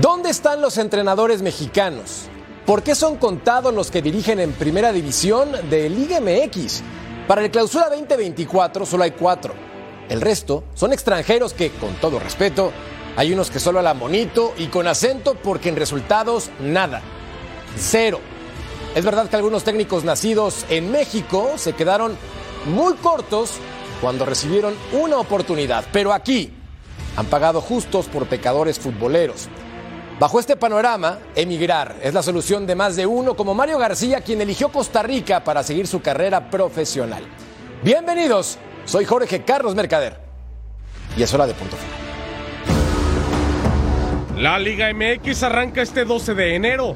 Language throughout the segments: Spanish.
¿Dónde están los entrenadores mexicanos? ¿Por qué son contados los que dirigen en primera división de Liga MX? Para el clausura 2024 solo hay cuatro. El resto son extranjeros que, con todo respeto, hay unos que solo hablan bonito y con acento porque en resultados nada. Cero. Es verdad que algunos técnicos nacidos en México se quedaron muy cortos cuando recibieron una oportunidad, pero aquí han pagado justos por pecadores futboleros. Bajo este panorama, emigrar es la solución de más de uno, como Mario García, quien eligió Costa Rica para seguir su carrera profesional. Bienvenidos, soy Jorge Carlos Mercader y es hora de punto final. La Liga MX arranca este 12 de enero.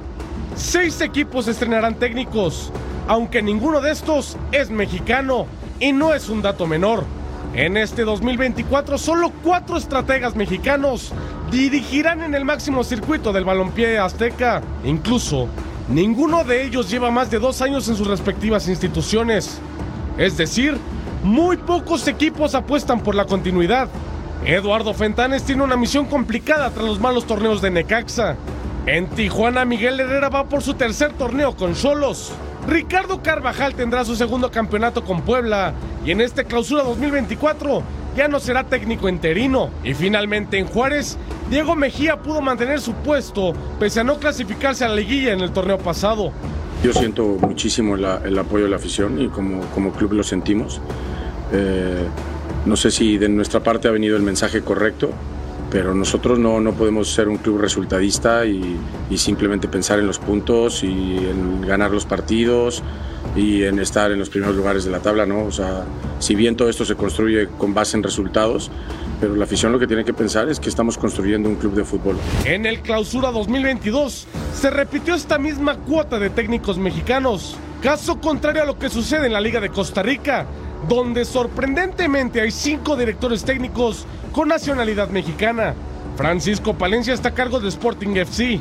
Seis equipos estrenarán técnicos, aunque ninguno de estos es mexicano y no es un dato menor. En este 2024 solo cuatro estrategas mexicanos dirigirán en el máximo circuito del balompié azteca. Incluso, ninguno de ellos lleva más de dos años en sus respectivas instituciones. Es decir, muy pocos equipos apuestan por la continuidad. Eduardo Fentanes tiene una misión complicada tras los malos torneos de Necaxa. En Tijuana, Miguel Herrera va por su tercer torneo con Cholos. Ricardo Carvajal tendrá su segundo campeonato con Puebla y en este clausura 2024 ya no será técnico interino. Y finalmente en Juárez, Diego Mejía pudo mantener su puesto pese a no clasificarse a la liguilla en el torneo pasado. Yo siento muchísimo el apoyo de la afición y como, como club lo sentimos. Eh, no sé si de nuestra parte ha venido el mensaje correcto, pero nosotros no, no podemos ser un club resultadista y, y, simplemente pensar en los puntos y en ganar los partidos y en estar en los primeros lugares de la tabla, ¿no? O sea, si bien todo esto se construye con base en resultados, pero la afición lo que tiene que pensar es que estamos construyendo un club de fútbol. En el Clausura 2022 se repitió esta misma cuota de técnicos mexicanos, caso contrario a lo que sucede en la Liga de Costa Rica, donde sorprendentemente hay cinco directores técnicos con nacionalidad mexicana. Francisco Palencia está a cargo de Sporting FC,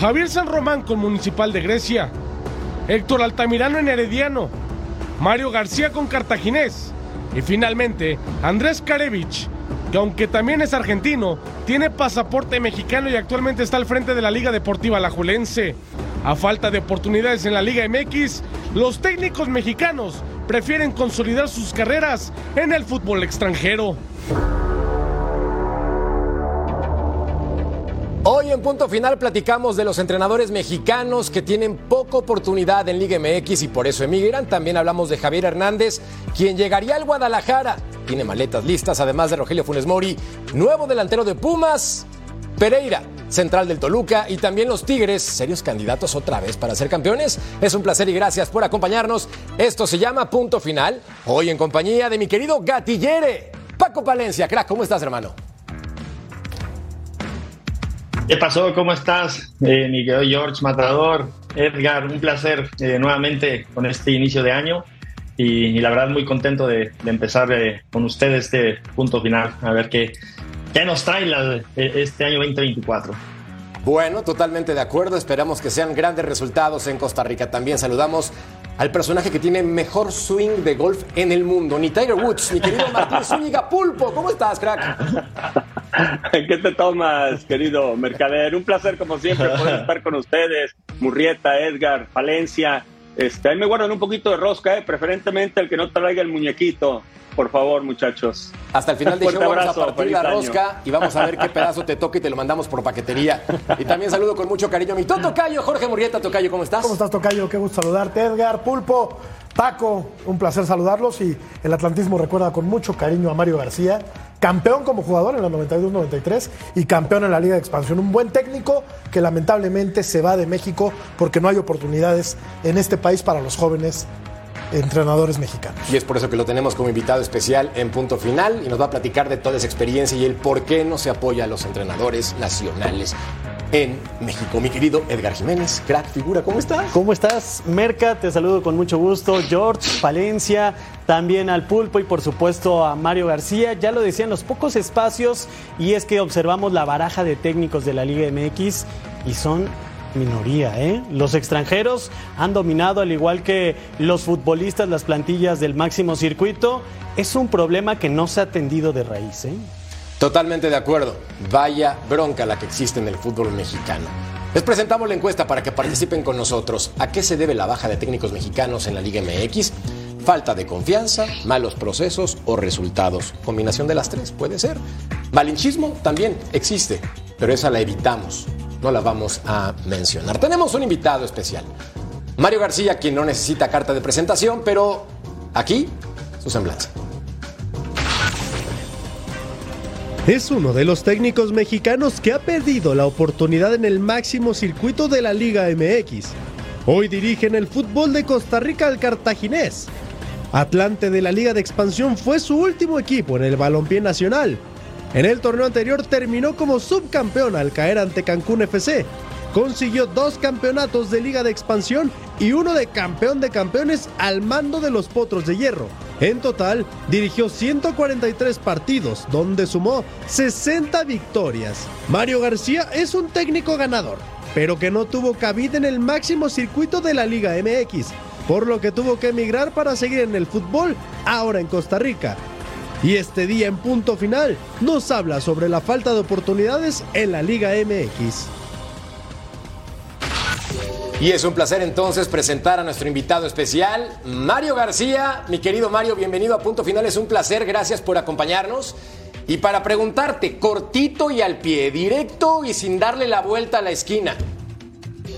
Javier San Román con Municipal de Grecia, Héctor Altamirano en Herediano, Mario García con Cartaginés y finalmente Andrés Karevich, que aunque también es argentino, tiene pasaporte mexicano y actualmente está al frente de la Liga Deportiva Lajulense. A falta de oportunidades en la Liga MX, los técnicos mexicanos prefieren consolidar sus carreras en el fútbol extranjero. En punto final platicamos de los entrenadores mexicanos que tienen poca oportunidad en Liga MX y por eso emigran. También hablamos de Javier Hernández, quien llegaría al Guadalajara. Tiene maletas listas, además de Rogelio Funes Mori, nuevo delantero de Pumas, Pereira, central del Toluca y también los Tigres, serios candidatos otra vez para ser campeones. Es un placer y gracias por acompañarnos. Esto se llama Punto Final. Hoy en compañía de mi querido Gatillere. Paco Palencia, crack, ¿cómo estás, hermano? ¿Qué pasó? ¿Cómo estás? Eh, mi querido George Matador, Edgar, un placer eh, nuevamente con este inicio de año y, y la verdad muy contento de, de empezar eh, con ustedes este punto final, a ver qué, qué nos trae la, este año 2024. Bueno, totalmente de acuerdo. Esperamos que sean grandes resultados en Costa Rica. También saludamos al personaje que tiene mejor swing de golf en el mundo, ni Tiger Woods, mi querido Martín Zúñiga Pulpo. ¿Cómo estás, crack? ¿Qué te tomas, querido Mercader? Un placer, como siempre, poder estar con ustedes. Murrieta, Edgar, Valencia. Este, ahí me guardan un poquito de rosca, ¿eh? preferentemente el que no traiga el muñequito. Por favor, muchachos. Hasta el final del show vamos a abrazo, partir la año. rosca y vamos a ver qué pedazo te toca y te lo mandamos por paquetería. Y también saludo con mucho cariño a mi Toto Cayo, Jorge Murrieta, Tocayo, ¿cómo estás? ¿Cómo estás, Tocayo? Qué gusto saludarte, Edgar. Pulpo, Paco, un placer saludarlos y el atlantismo recuerda con mucho cariño a Mario García, campeón como jugador en la 92-93 y campeón en la Liga de Expansión. Un buen técnico que lamentablemente se va de México porque no hay oportunidades en este país para los jóvenes entrenadores mexicanos. Y es por eso que lo tenemos como invitado especial en punto final y nos va a platicar de toda esa experiencia y el por qué no se apoya a los entrenadores nacionales en México. Mi querido Edgar Jiménez, crack figura, ¿cómo estás? ¿Cómo estás, Merca? Te saludo con mucho gusto. George, Palencia, también al Pulpo y por supuesto a Mario García. Ya lo decían, los pocos espacios y es que observamos la baraja de técnicos de la Liga MX y son minoría, ¿eh? Los extranjeros han dominado, al igual que los futbolistas, las plantillas del máximo circuito. Es un problema que no se ha atendido de raíz, ¿eh? Totalmente de acuerdo. Vaya bronca la que existe en el fútbol mexicano. Les presentamos la encuesta para que participen con nosotros. ¿A qué se debe la baja de técnicos mexicanos en la Liga MX? Falta de confianza, malos procesos o resultados. Combinación de las tres, puede ser. Malinchismo también existe, pero esa la evitamos. No la vamos a mencionar. Tenemos un invitado especial. Mario García, quien no necesita carta de presentación, pero aquí su semblanza. Es uno de los técnicos mexicanos que ha perdido la oportunidad en el máximo circuito de la Liga MX. Hoy dirige en el fútbol de Costa Rica al cartaginés. Atlante de la Liga de Expansión fue su último equipo en el balompié nacional. En el torneo anterior terminó como subcampeón al caer ante Cancún FC. Consiguió dos campeonatos de Liga de Expansión y uno de campeón de campeones al mando de los Potros de Hierro. En total, dirigió 143 partidos, donde sumó 60 victorias. Mario García es un técnico ganador, pero que no tuvo cabida en el máximo circuito de la Liga MX, por lo que tuvo que emigrar para seguir en el fútbol, ahora en Costa Rica. Y este día en punto final nos habla sobre la falta de oportunidades en la Liga MX. Y es un placer entonces presentar a nuestro invitado especial, Mario García. Mi querido Mario, bienvenido a Punto Final. Es un placer, gracias por acompañarnos. Y para preguntarte, cortito y al pie, directo y sin darle la vuelta a la esquina.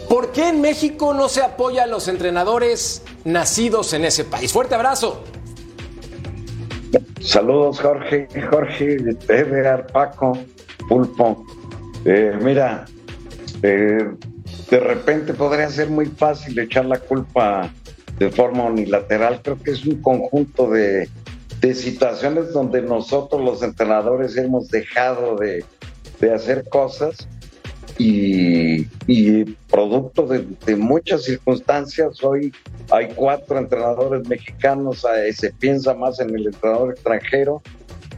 ¿Por qué en México no se apoya a los entrenadores nacidos en ese país? Fuerte abrazo. Saludos, Jorge, Jorge, Edgar, Paco, Pulpo. Eh, mira, eh, de repente podría ser muy fácil echar la culpa de forma unilateral. Creo que es un conjunto de, situaciones donde nosotros los entrenadores hemos dejado de, hacer cosas y, producto de, muchas circunstancias, hoy hay cuatro entrenadores mexicanos, eh, se piensa más en el entrenador extranjero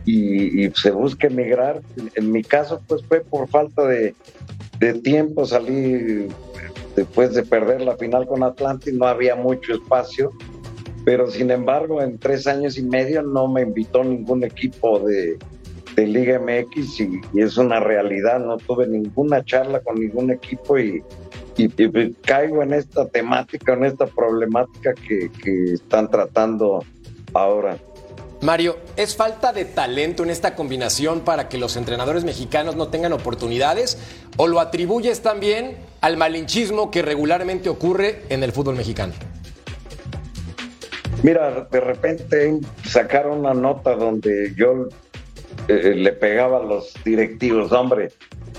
y, y se busca emigrar. En mi caso, pues fue por falta de, de tiempo salí después de perder la final con Atlantis, no había mucho espacio, pero sin embargo en tres años y medio no me invitó ningún equipo de, Liga MX y, es una realidad, no tuve ninguna charla con ningún equipo y, caigo en esta temática, en esta problemática que, que están tratando ahora. Mario, ¿es falta de talento en esta combinación para que los entrenadores mexicanos no tengan oportunidades? ¿O lo atribuyes también al malinchismo que regularmente ocurre en el fútbol mexicano? Mira, de repente sacaron una nota donde yo eh, le pegaba a los directivos, hombre,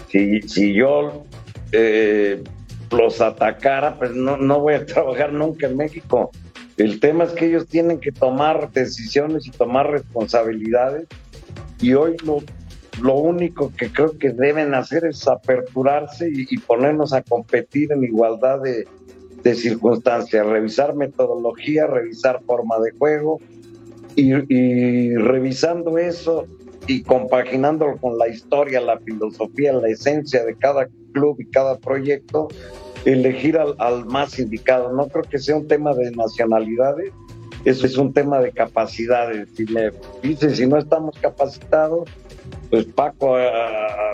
si, si yo eh, los atacara, pues no, no voy a trabajar nunca en México. El tema es que ellos tienen que tomar decisiones y tomar responsabilidades y hoy lo, lo único que creo que deben hacer es aperturarse y, ponernos a competir en igualdad de, circunstancias, revisar metodología, revisar forma de juego y revisando eso y compaginándolo con la historia, la filosofía, la esencia de cada club y cada proyecto, elegir al, más indicado. No creo que sea un tema de nacionalidades, eso es un tema de capacidades. Si me dice si no estamos capacitados, pues Paco ah,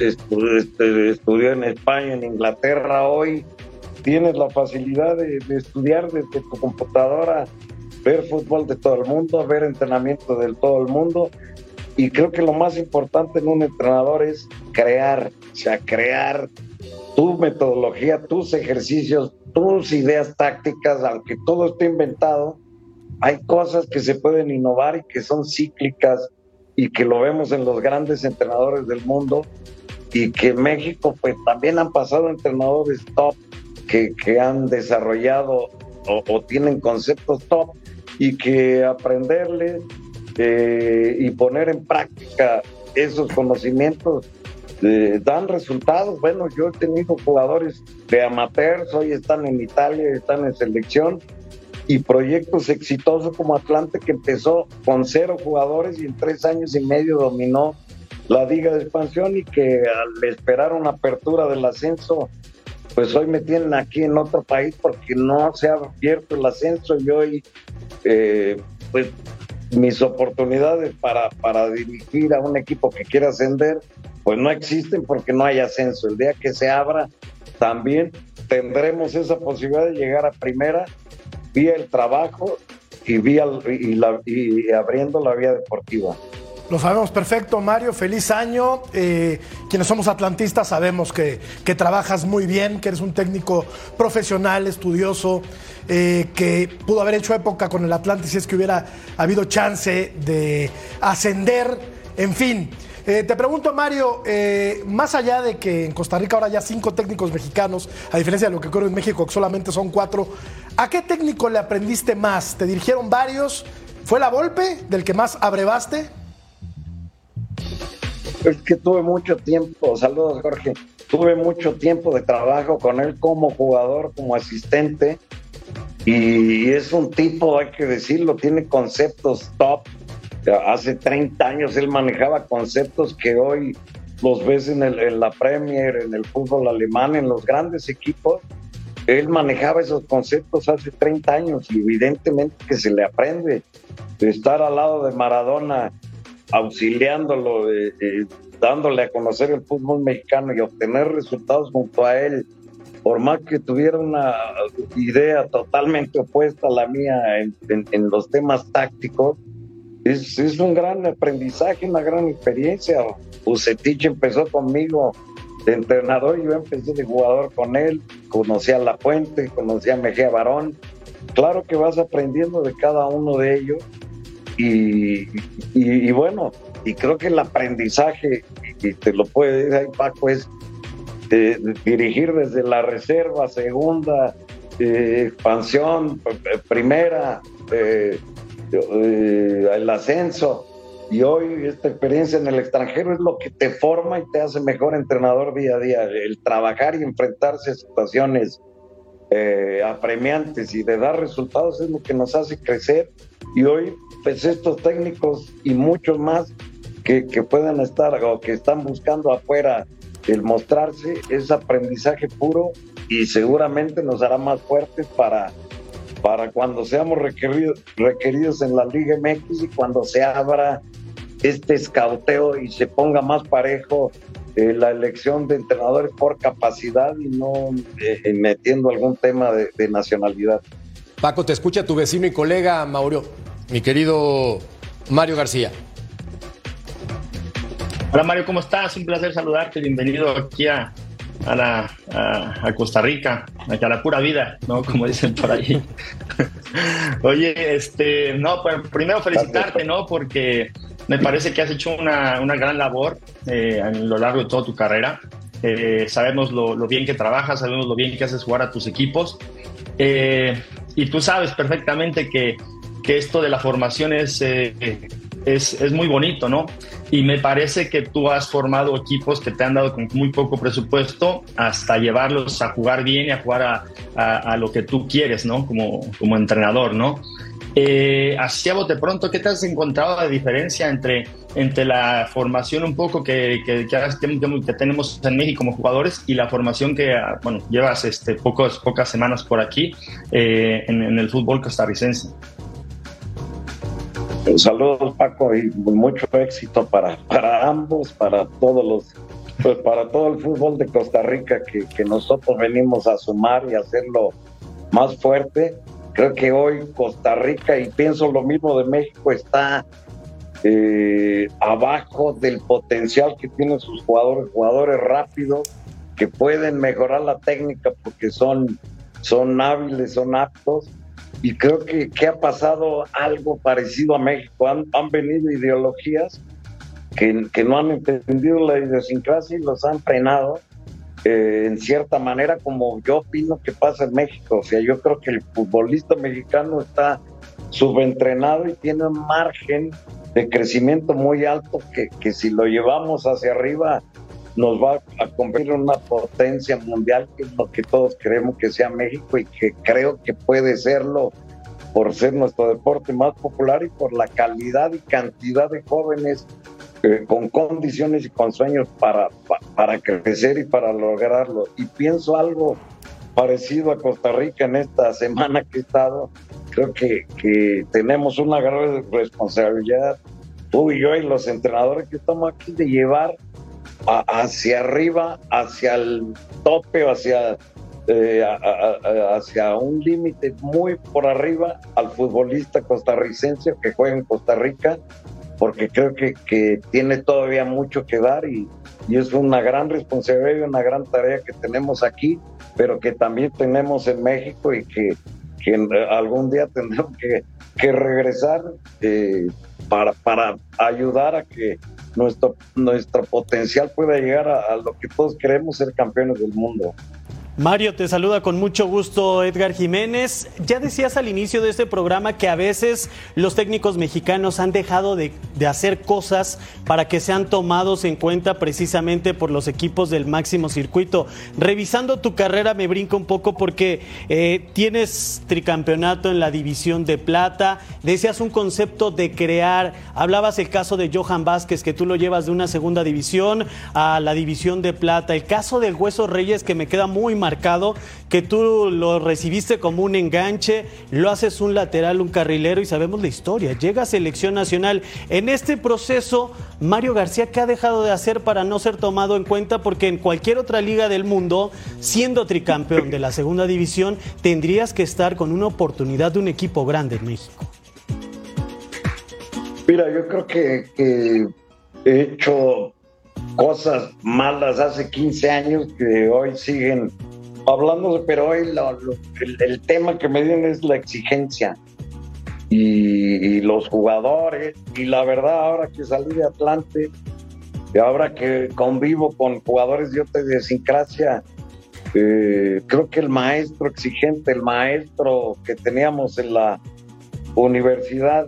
este, estudió en España, en Inglaterra hoy, tienes la facilidad de, estudiar desde tu computadora, ver fútbol de todo el mundo, ver entrenamiento de todo el mundo. Y creo que lo más importante en un entrenador es crear, o sea, crear tu metodología, tus ejercicios, tus ideas tácticas, aunque todo esté inventado, hay cosas que se pueden innovar y que son cíclicas y que lo vemos en los grandes entrenadores del mundo y que en México pues también han pasado entrenadores top que, que han desarrollado o, tienen conceptos top y que aprenderle eh, y poner en práctica esos conocimientos eh, dan resultados. Bueno, yo he tenido jugadores de amateurs, hoy están en Italia, están en selección, y proyectos exitosos como Atlante que empezó con cero jugadores y en tres años y medio dominó la liga de expansión y que al esperar una apertura del ascenso, pues hoy me tienen aquí en otro país porque no se ha abierto el ascenso y hoy eh, pues mis oportunidades para, para dirigir a un equipo que quiera ascender pues no existen porque no hay ascenso. El día que se abra también tendremos esa posibilidad de llegar a primera vía el trabajo y, vía, abriendo la vía deportiva. Lo sabemos perfecto, Mario. Feliz año. Eh, quienes somos atlantistas sabemos que, que, trabajas muy bien, que eres un técnico profesional, estudioso, eh, que pudo haber hecho época con el Atlante si es que hubiera habido chance de ascender. En fin, eh, te pregunto, Mario, eh, más allá de que en Costa Rica ahora ya cinco técnicos mexicanos, a diferencia de lo que ocurre en México, que solamente son cuatro, ¿a qué técnico le aprendiste más? ¿Te dirigieron varios? ¿Fue la Volpe del que más abrevaste? Es que tuve mucho tiempo, saludos Jorge, tuve mucho tiempo de trabajo con él como jugador, como asistente, y es un tipo, hay que decirlo, tiene conceptos top, Hace 30 años él manejaba conceptos que hoy los ves en, el, la Premier, en el fútbol alemán, en los grandes equipos. Él manejaba esos conceptos hace 30 años y evidentemente que se le aprende de estar al lado de Maradona, auxiliándolo, dándole a conocer el fútbol mexicano y obtener resultados junto a él, por más que tuviera una idea totalmente opuesta a la mía en, en los temas tácticos, es, un gran aprendizaje, una gran experiencia. Ucetich empezó conmigo de entrenador, yo empecé de jugador con él, conocí a La Puente, conocí a Mejía Barón. Claro que vas aprendiendo de cada uno de ellos y, bueno, y creo que el aprendizaje, y te lo puede decir ahí Paco, es dirigir desde la reserva, segunda, eh, expansión, primera, eh, eh, el ascenso. Y hoy esta experiencia en el extranjero es lo que te forma y te hace mejor entrenador día a día. El trabajar y enfrentarse a situaciones eh, apremiantes y de dar resultados es lo que nos hace crecer. Y hoy, pues estos técnicos y muchos más que, que puedan estar o que están buscando afuera el mostrarse es aprendizaje puro y seguramente nos hará más fuertes para para cuando seamos requeridos, requeridos en la Liga MX y cuando se abra este escauteo y se ponga más parejo eh, la elección de entrenadores por capacidad y no eh, metiendo algún tema de, de, nacionalidad. Paco, te escucha tu vecino y colega Mauro, mi querido Mario García. Hola Mario, ¿cómo estás? Un placer saludarte. Bienvenido aquí a, a, la, a, Costa Rica, a la pura vida, ¿no? Como dicen por ahí. Oye, este, no, pues primero felicitarte, ¿no? Porque me parece que has hecho una, una gran labor eh, a lo largo de toda tu carrera. Eh, sabemos lo, lo, bien que trabajas, sabemos lo bien que haces jugar a tus equipos. Eh, y tú sabes perfectamente que, que, esto de la formación es, es, es muy bonito, ¿no? Y me parece que tú has formado equipos que te han dado con muy poco presupuesto hasta llevarlos a jugar bien y a jugar a, lo que tú quieres, ¿no? Como, como entrenador, ¿no? Eh, así a bote pronto, ¿qué te has encontrado de diferencia entre, entre la formación un poco que, que, que, tenemos en México como jugadores y la formación que, bueno, llevas este, pocos, pocas semanas por aquí eh, en, en el fútbol costarricense? Saludos Paco y mucho éxito para, para ambos, para todos los, pues para todo el fútbol de Costa Rica que, que nosotros venimos a sumar y hacerlo más fuerte. Creo que hoy Costa Rica, y pienso lo mismo de México, está eh, abajo del potencial que tienen sus jugadores, jugadores rápidos, que pueden mejorar la técnica porque son, son hábiles, son aptos. Y creo que, que ha pasado algo parecido a México. Han, han venido ideologías que, que, no han entendido la idiosincrasia y los han frenado eh, en cierta manera como yo opino que pasa en México. O sea, yo creo que el futbolista mexicano está subentrenado y tiene un margen de crecimiento muy alto que, que si lo llevamos hacia arriba nos va a convertir en una potencia mundial, que es lo que todos queremos que sea México y que creo que puede serlo por ser nuestro deporte más popular y por la calidad y cantidad de jóvenes eh, con condiciones y con sueños para, para crecer y para lograrlo. Y pienso algo parecido a Costa Rica en esta semana que he estado. Creo que, que tenemos una gran responsabilidad, tú y yo y los entrenadores que estamos aquí, de llevar hacia arriba, hacia el tope o hacia, eh, hacia un límite muy por arriba al futbolista costarricense que juega en Costa Rica, porque creo que, que tiene todavía mucho que dar y, y, es una gran responsabilidad y una gran tarea que tenemos aquí, pero que también tenemos en México y que, que algún día tendremos que, que regresar eh, para, para ayudar a que nuestro, nuestro potencial pueda llegar a, a lo que todos queremos ser campeones del mundo. Mario, te saluda con mucho gusto Edgar Jiménez. Ya decías al inicio de este programa que a veces los técnicos mexicanos han dejado de, de, hacer cosas para que sean tomados en cuenta precisamente por los equipos del máximo circuito. Revisando tu carrera me brinco un poco porque eh, tienes tricampeonato en la división de plata, decías un concepto de crear, hablabas el caso de Johan Vázquez que tú lo llevas de una segunda división a la división de plata, el caso del Hueso Reyes que me queda muy mal marcado, que tú lo recibiste como un enganche, lo haces un lateral, un carrilero y sabemos la historia. Llega a selección nacional. En este proceso, Mario García, ¿qué ha dejado de hacer para no ser tomado en cuenta? Porque en cualquier otra liga del mundo, siendo tricampeón de la segunda división, tendrías que estar con una oportunidad de un equipo grande en México. Mira, yo creo que, que he hecho cosas malas hace 15 años que hoy siguen hablando, pero hoy lo, el, el, tema que me dieron es la exigencia y, y, los jugadores. Y la verdad, ahora que salí de Atlante, y ahora que convivo con jugadores de otra idiosincrasia, eh, creo que el maestro exigente, el maestro que teníamos en la universidad,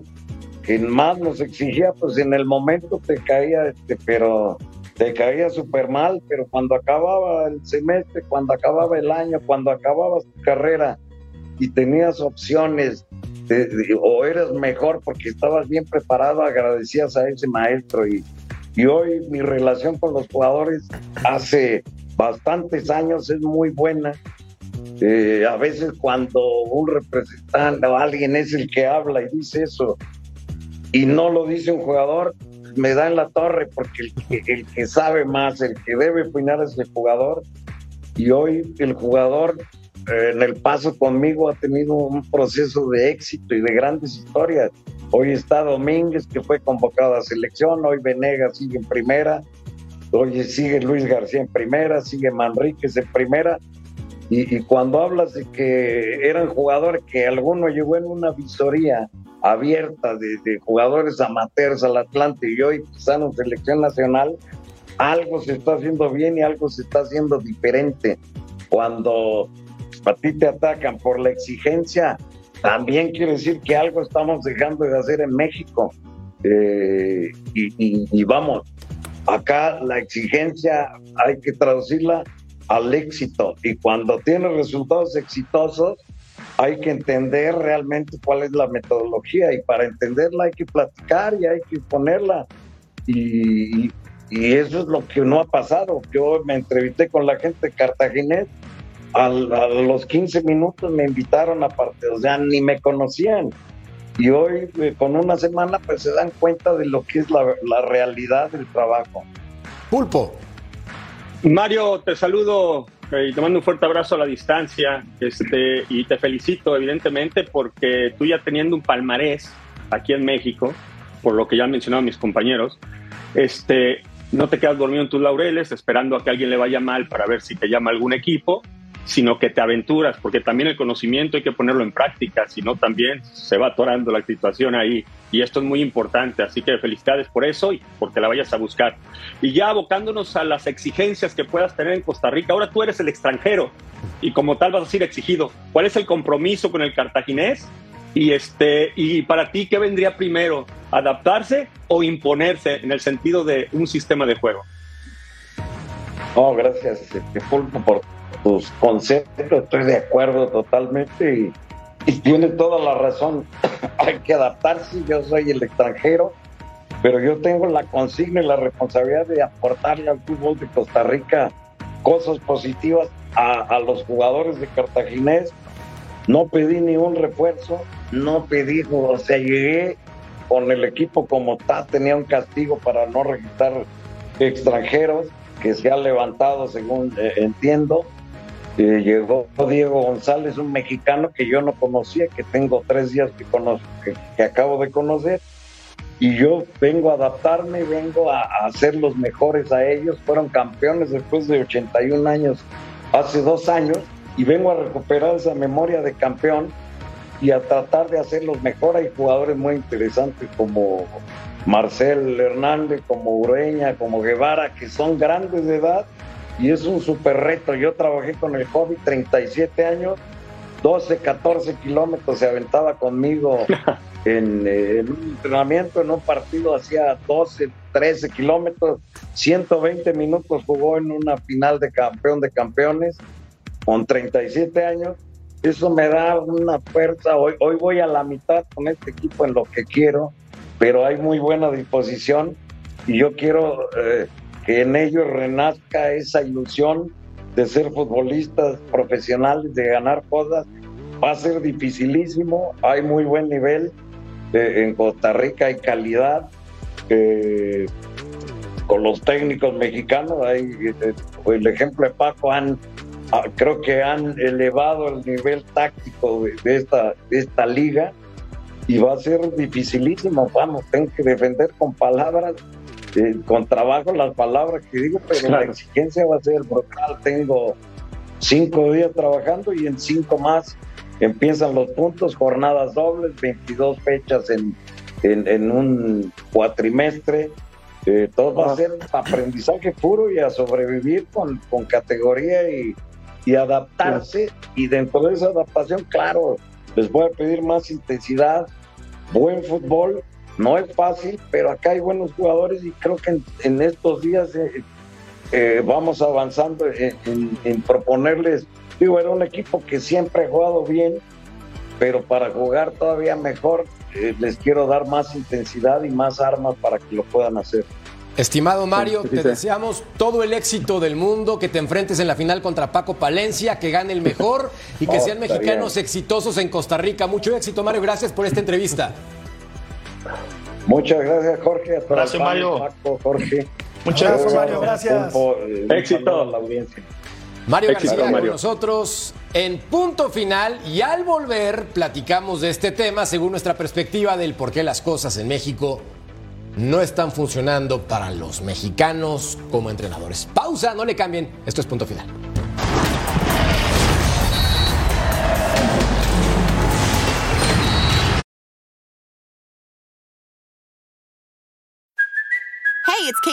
que más nos exigía, pues en el momento te caía, este, pero te caía súper mal, pero cuando acababa el semestre, cuando acababa el año, cuando acababas tu carrera y tenías opciones o eras mejor porque estabas bien preparado, agradecías a ese maestro. Y, y hoy mi relación con los jugadores hace bastantes años es muy buena. Eh, a veces cuando un representante o alguien es el que habla y dice eso y no lo dice un jugador, me da en la torre porque el que, el que sabe más, el que debe opinar es el jugador. Y hoy el jugador eh, en el paso conmigo ha tenido un proceso de éxito y de grandes historias. Hoy está Domínguez, que fue convocado a selección, hoy Venegas sigue en primera, hoy sigue Luis García en primera, sigue Manríquez en primera. Y, y cuando hablas de que eran jugadores que alguno llegó en una visoría abierta de, jugadores amateurs al Atlante y hoy están en selección nacional, algo se está haciendo bien y algo se está haciendo diferente. Cuando a ti te atacan por la exigencia, también quiere decir que algo estamos dejando de hacer en México. Eh, y, y, y vamos, acá la exigencia hay que traducirla al éxito y cuando tienes resultados exitosos, hay que entender realmente cuál es la metodología y para entenderla hay que platicar y hay que ponerla. Y, y eso es lo que no ha pasado. Yo me entrevisté con la gente de Cartaginés, a, a los 15 minutos me invitaron a parte, o sea, ni me conocían. Y hoy, eh, con una semana, pues se dan cuenta de lo que es la, la realidad del trabajo. Pulpo. Mario, te saludo y te mando un fuerte abrazo a la distancia este, y te felicito evidentemente porque tú ya teniendo un palmarés aquí en México, por lo que ya han mencionado mis compañeros, este, no te quedas dormido en tus laureles esperando a que alguien le vaya mal para ver si te llama algún equipo, sino que te aventuras, porque también el conocimiento hay que ponerlo en práctica, si no también se va atorando la situación ahí. Y esto es muy importante, así que felicidades por eso y porque la vayas a buscar. Y ya abocándonos a las exigencias que puedas tener en Costa Rica, ahora tú eres el extranjero y como tal vas a ser exigido. ¿Cuál es el compromiso con el cartaginés? Y, este, y para ti, ¿qué vendría primero? ¿Adaptarse o imponerse en el sentido de un sistema de juego? No, gracias, este, Pulpo, por tus conceptos. Estoy de acuerdo totalmente y, tiene toda la razón. Hay que adaptarse. Yo soy el extranjero, pero yo tengo la consigna y la responsabilidad de aportarle al fútbol de Costa Rica cosas positivas a, a los jugadores de Cartaginés. No pedí ni un refuerzo, no pedí, o sea, llegué con el equipo como tal, tenía un castigo para no registrar extranjeros que se ha levantado según eh, entiendo. Eh, llegó Diego González, un mexicano que yo no conocía, que tengo tres días que, conozco, que, que acabo de conocer, y yo vengo a adaptarme, vengo a, a hacer los mejores a ellos. Fueron campeones después de 81 años, hace dos años, y vengo a recuperar esa memoria de campeón y a tratar de hacerlos mejor. Hay jugadores muy interesantes como Marcel Hernández, como Ureña, como Guevara, que son grandes de edad y es un super reto. Yo trabajé con el COVID 37 años, 12, 14 kilómetros se aventaba conmigo en, eh, en un entrenamiento, en un partido hacía 12, 13 kilómetros, 120 minutos jugó en una final de campeón de campeones con 37 años. Eso me da una fuerza. Hoy, hoy voy a la mitad con este equipo en lo que quiero, pero hay muy buena disposición y yo quiero eh, que en ellos renazca esa ilusión de ser futbolistas profesionales, de ganar cosas. Va a ser dificilísimo, hay muy buen nivel. Eh, en Costa Rica hay calidad. eh, con los técnicos mexicanos, hay, eh, el ejemplo de Paco han ah, creo que han elevado el nivel táctico de, de esta, de esta liga y va a ser dificilísimo. Vamos, tengo que defender con palabras, eh, con trabajo las palabras que digo, pero la exigencia va a ser brutal. Tengo cinco días trabajando y en cinco más empiezan los puntos, jornadas dobles, 22 fechas en, en, en un cuatrimestre. Eh, todo va a ser aprendizaje puro y a sobrevivir con, con categoría y, y adaptarse. Y dentro de esa adaptación, claro, les voy a pedir más intensidad, buen fútbol. No es fácil, pero acá hay buenos jugadores y creo que en, en estos días eh, eh, vamos avanzando en, en- en proponerles. Digo, era un equipo que siempre ha jugado bien, pero para jugar todavía mejor, eh, les quiero dar más intensidad y más armas para que lo puedan hacer. Estimado Mario, te deseamos todo el éxito del mundo, que te enfrentes en la final contra Paco Palencia, que gane el mejor y que Oh, sean mexicanos bien. exitosos en Costa Rica. Mucho éxito, Mario. Gracias por esta entrevista. Muchas gracias, Jorge. A toda la Gracias, Mario. Paco, Jorge. Muchas gracias. Mario, gracias. Eh, un Éxito. la audiencia. Mario Éxito, García con Mario. nosotros en punto final y al volver platicamos de este tema según nuestra perspectiva del por qué las cosas en México no están funcionando para los mexicanos como entrenadores. Pausa, no le cambien, esto es punto final.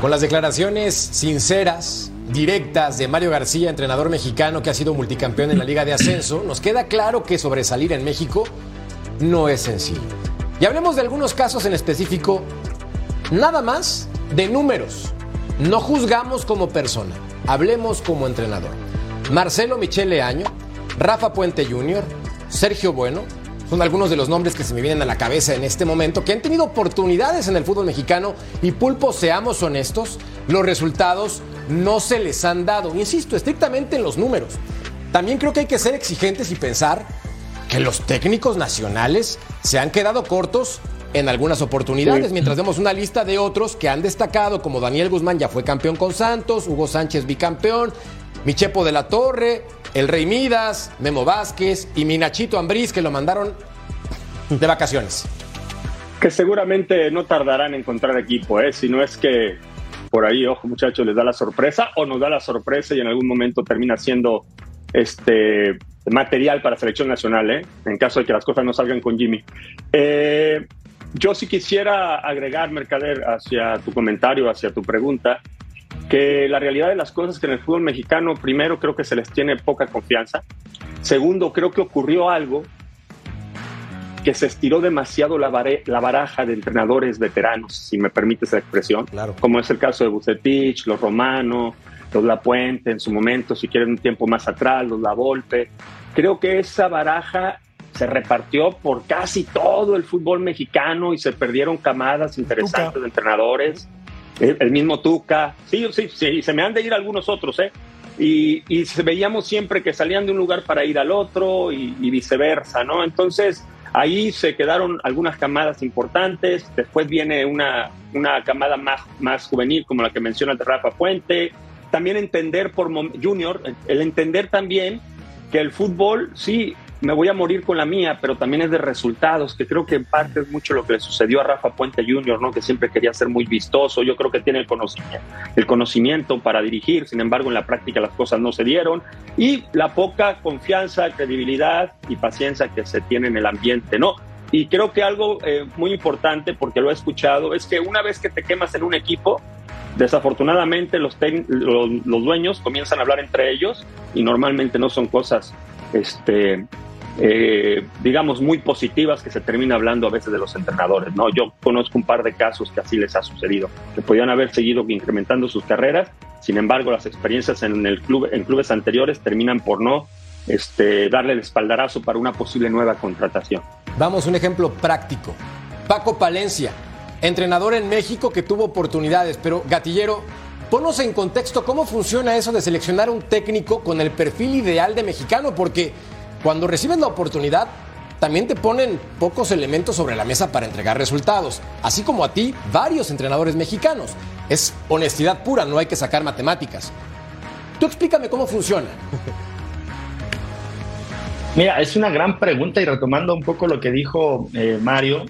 Con las declaraciones sinceras, directas de Mario García, entrenador mexicano que ha sido multicampeón en la Liga de Ascenso, nos queda claro que sobresalir en México no es sencillo. Y hablemos de algunos casos en específico, nada más de números. No juzgamos como persona, hablemos como entrenador. Marcelo Michele Año Rafa Puente Jr., Sergio Bueno, son algunos de los nombres que se me vienen a la cabeza en este momento, que han tenido oportunidades en el fútbol mexicano y Pulpo, seamos honestos, los resultados no se les han dado. Insisto, estrictamente en los números. También creo que hay que ser exigentes y pensar que los técnicos nacionales se han quedado cortos en algunas oportunidades, mientras vemos una lista de otros que han destacado, como Daniel Guzmán ya fue campeón con Santos, Hugo Sánchez bicampeón, Michepo de la Torre, el Rey Midas, Memo Vázquez y Minachito Ambriz que lo mandaron de vacaciones. Que seguramente no tardarán en encontrar equipo, ¿eh? si no es que por ahí, ojo muchachos, les da la sorpresa o nos da la sorpresa y en algún momento termina siendo este material para selección nacional, ¿eh? en caso de que las cosas no salgan con Jimmy. Eh, yo sí quisiera agregar, Mercader, hacia tu comentario, hacia tu pregunta, que la realidad de las cosas es que en el fútbol mexicano, primero, creo que se les tiene poca confianza. Segundo, creo que ocurrió algo que se estiró demasiado la, la baraja de entrenadores veteranos, si me permite esa expresión, Claro. como es el caso de Bucetich, los Romano, los La Puente en su momento, si quieren un tiempo más atrás, los La Volpe. Creo que esa baraja se repartió por casi todo el fútbol mexicano y se perdieron camadas interesantes Tuca. de entrenadores. El, mismo Tuca, sí, sí, sí, se me han de ir algunos otros, ¿eh? Y, y veíamos siempre que salían de un lugar para ir al otro y, viceversa, ¿no? Entonces, ahí se quedaron algunas camadas importantes, después viene una, una camada más, más juvenil, como la que menciona de Rafa Puente, también entender por Junior, el entender también que el fútbol, sí, me voy a morir con la mía, pero también es de resultados, que creo que en parte es mucho lo que le sucedió a Rafa Puente Jr., ¿no? que siempre quería ser muy vistoso, yo creo que tiene el conocimiento, el conocimiento para dirigir, sin embargo en la práctica las cosas no se dieron, y la poca confianza, credibilidad y paciencia que se tiene en el ambiente, ¿no? Y creo que algo eh, muy importante, porque lo he escuchado, es que una vez que te quemas en un equipo, desafortunadamente los, dueños comienzan a hablar entre ellos y normalmente no son cosas, este, eh, digamos, muy positivas que se termina hablando a veces de los entrenadores. ¿no? Yo conozco un par de casos que así les ha sucedido, que podían haber seguido incrementando sus carreras, sin embargo las experiencias en, el club, en clubes anteriores terminan por no este, darle el espaldarazo para una posible nueva contratación. Vamos, un ejemplo práctico. Paco Palencia, entrenador en México que tuvo oportunidades, pero Gatillero, ponos en contexto cómo funciona eso de seleccionar un técnico con el perfil ideal de mexicano, porque cuando recibes la oportunidad, también te ponen pocos elementos sobre la mesa para entregar resultados, así como a ti varios entrenadores mexicanos. Es honestidad pura, no hay que sacar matemáticas. Tú explícame cómo funciona. Mira, es una gran pregunta y retomando un poco lo que dijo eh, Mario,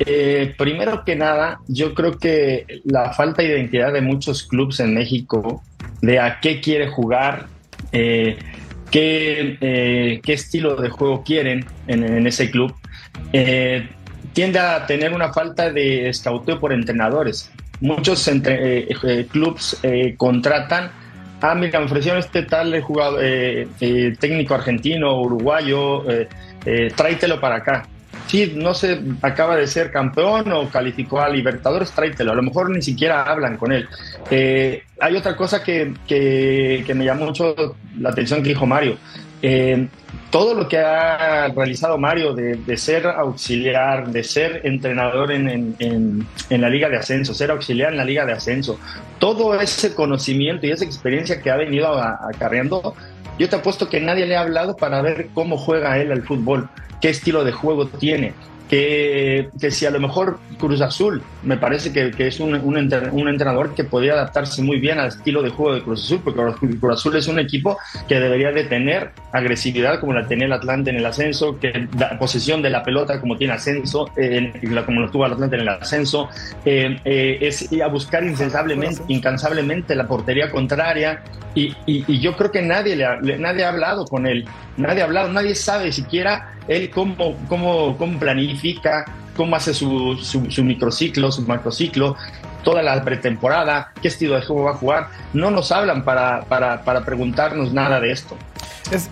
eh, primero que nada, yo creo que la falta de identidad de muchos clubes en México, de a qué quiere jugar, eh, qué, eh, qué estilo de juego quieren en, ese club, eh, tiende a tener una falta de escauteo por entrenadores. Muchos entre, clubes contratan ah, mira, me ofrecieron este tal jugador, técnico argentino, uruguayo, tráetelo para acá. Sí, no sé, acaba de ser campeón o calificó a Libertadores, tráetelo. A lo mejor ni siquiera hablan con él. Eh, hay otra cosa que, que, que me llamó mucho la atención que dijo Mario. Eh, todo lo que ha realizado Mario de, de ser auxiliar, de ser entrenador en, en, en, en, la liga de ascenso, ser auxiliar en la liga de ascenso, todo ese conocimiento y esa experiencia que ha venido acarreando, yo te apuesto que nadie le ha hablado para ver cómo juega él al fútbol, qué estilo de juego tiene. Que, que si a lo mejor Cruz Azul me parece que, que es un, un, entre- un entrenador que podría adaptarse muy bien al estilo de juego de Cruz Azul, porque Cruz Azul es un equipo que debería de tener agresividad como la tenía el Atlante en el ascenso, que da posesión de la pelota como tiene ascenso, eh, como lo tuvo el Atlante en el ascenso, eh, eh, es ir a buscar incansablemente, incansablemente la portería contraria y, y- y yo creo que nadie, le ha, le- nadie ha hablado con él, nadie ha hablado, nadie sabe siquiera él cómo, cómo, cómo planifica, cómo hace su, su, su microciclo, su macrociclo, toda la pretemporada, qué estilo de juego va a jugar. No nos hablan para, para, para preguntarnos nada de esto.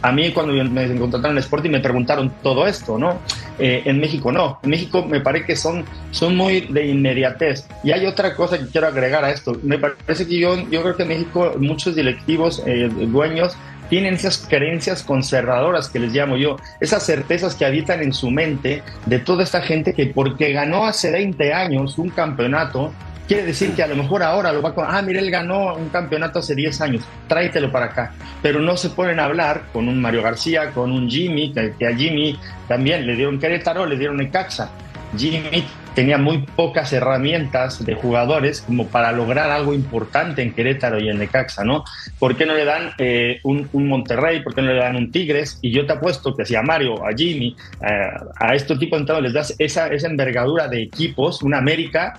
A mí cuando me contrataron en Sporting me preguntaron todo esto, ¿no? Eh, en México no. En México me parece que son, son muy de inmediatez. Y hay otra cosa que quiero agregar a esto. Me parece que yo, yo creo que en México muchos directivos, eh, dueños, tienen esas creencias conservadoras que les llamo yo, esas certezas que habitan en su mente de toda esta gente que porque ganó hace 20 años un campeonato, quiere decir que a lo mejor ahora lo va a... Ah, mira, él ganó un campeonato hace 10 años, tráetelo para acá. Pero no se pueden hablar con un Mario García, con un Jimmy, que, a Jimmy también le dieron Querétaro, le dieron Necaxa. Jimmy tenía muy pocas herramientas de jugadores como para lograr algo importante en Querétaro y en Necaxa, ¿no? ¿Por qué no le dan eh, un, Monterrey? ¿Por qué no le dan un Tigres? Y yo te apuesto que si a Mario, a Jimmy, eh, a estos tipos de entrados les das esa, esa envergadura de equipos, una América,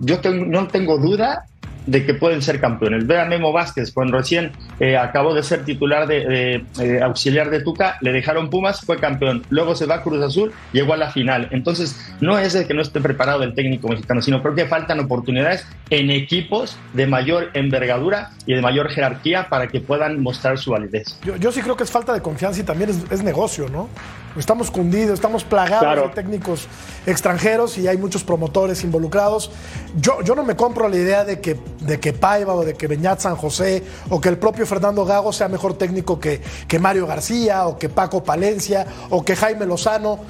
yo no tengo duda de que pueden ser campeones. Ve a Memo Vázquez, cuando recién eh, acabó de ser titular de, auxiliar de Tuca, le dejaron Pumas, fue campeón. Luego se va a Cruz Azul, llegó a la final. Entonces, no es que no esté preparado el técnico mexicano, sino creo que faltan oportunidades en equipos de mayor envergadura y de mayor jerarquía para que puedan mostrar su validez. Yo, sí creo que es falta de confianza y también es, negocio, ¿no? Estamos cundidos, estamos plagados de técnicos extranjeros y hay muchos promotores involucrados. Yo, yo no me compro la idea de que de que Paiva o de que Beñat San José o que el propio Fernando Gago sea mejor técnico que, que Mario García o que Paco Palencia o que Jaime Lozano.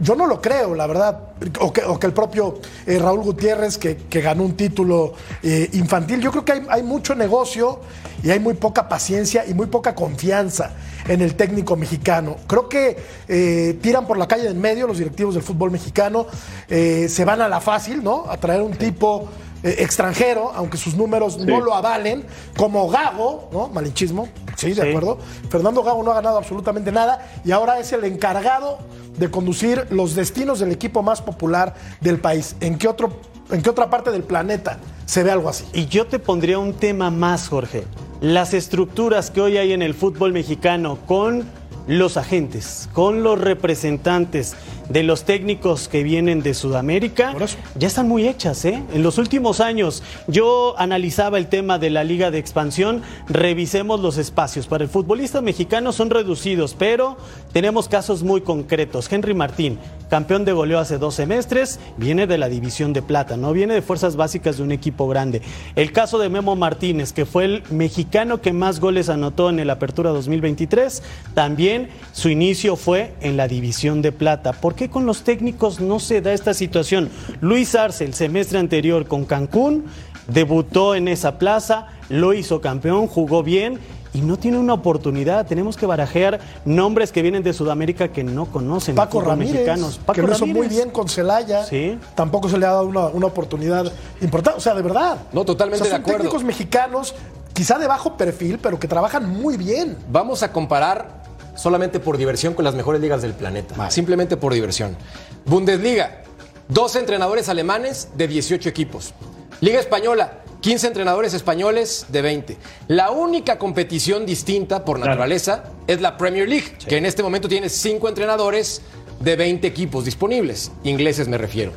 Yo, no lo creo, la verdad. O que, o que el propio eh, Raúl Gutiérrez, que, ganó un título eh, infantil. Yo creo que hay, hay mucho negocio y hay muy poca paciencia y muy poca confianza en el técnico mexicano. Creo que eh, tiran por la calle en medio los directivos del fútbol mexicano, se van a la fácil, ¿no? A traer un tipo eh, extranjero, aunque sus números no lo avalen, como Gago, ¿no? Malinchismo, sí, de acuerdo. Fernando Gago no ha ganado absolutamente nada y ahora es el encargado de conducir los destinos del equipo más popular del país. ¿En qué, otro, en qué otra parte del planeta se ve algo así? Y yo te pondría un tema más, Jorge. Las estructuras que hoy hay en el fútbol mexicano con los agentes, con los representantes de los técnicos que vienen de Sudamérica, ya están muy hechas. ¿eh? En los últimos años yo analizaba el tema de la liga de expansión, revisemos los espacios. Para el futbolista mexicano son reducidos, pero tenemos casos muy concretos. Henry Martín, campeón de goleo hace dos semestres, viene de la división de plata, no viene de fuerzas básicas de un equipo grande. El caso de Memo Martínez, que fue el mexicano que más goles anotó en el Apertura 2023, también su inicio fue en la división de plata. ¿Por qué con los técnicos no se da esta situación? Luis Arce, el semestre anterior con Cancún, debutó en esa plaza, lo hizo campeón, jugó bien y no tiene una oportunidad. Tenemos que barajear nombres que vienen de Sudamérica que no conocen. Paco Ramírez, mexicanos. que lo hizo muy bien con Celaya. Sí. Tampoco se le ha dado una, oportunidad importante. O sea, de verdad. No, totalmente de acuerdo. técnicos mexicanos, quizá de bajo perfil, pero que trabajan muy bien. Vamos a comparar solamente por diversión con las mejores ligas del planeta. Simplemente por diversión. Bundesliga, 12 entrenadores alemanes de 18 equipos. Liga Española, 15 entrenadores españoles de 20. La única competición distinta por naturaleza es la Premier League, que en este momento tiene 5 entrenadores de 20 equipos disponibles, ingleses me refiero.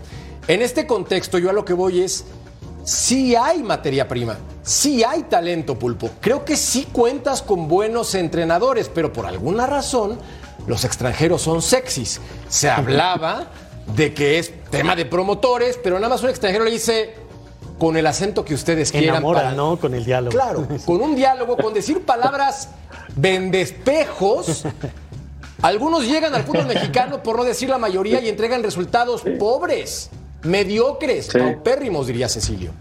En este contexto yo a lo que voy es, si hay materia prima, sí hay talento, Pulpo. Creo que sí cuentas con buenos entrenadores, pero por alguna razón los extranjeros son sexys. Se hablaba de que es tema de promotores, pero nada más un extranjero le dice con el acento que ustedes quieran. Enamora, ¿no? Con el diálogo. Claro, con un diálogo, con decir palabras vendespejos. Algunos llegan al fútbol mexicano, por no decir la mayoría, y entregan resultados pobres, mediocres, paupérrimos, diría Cecilio.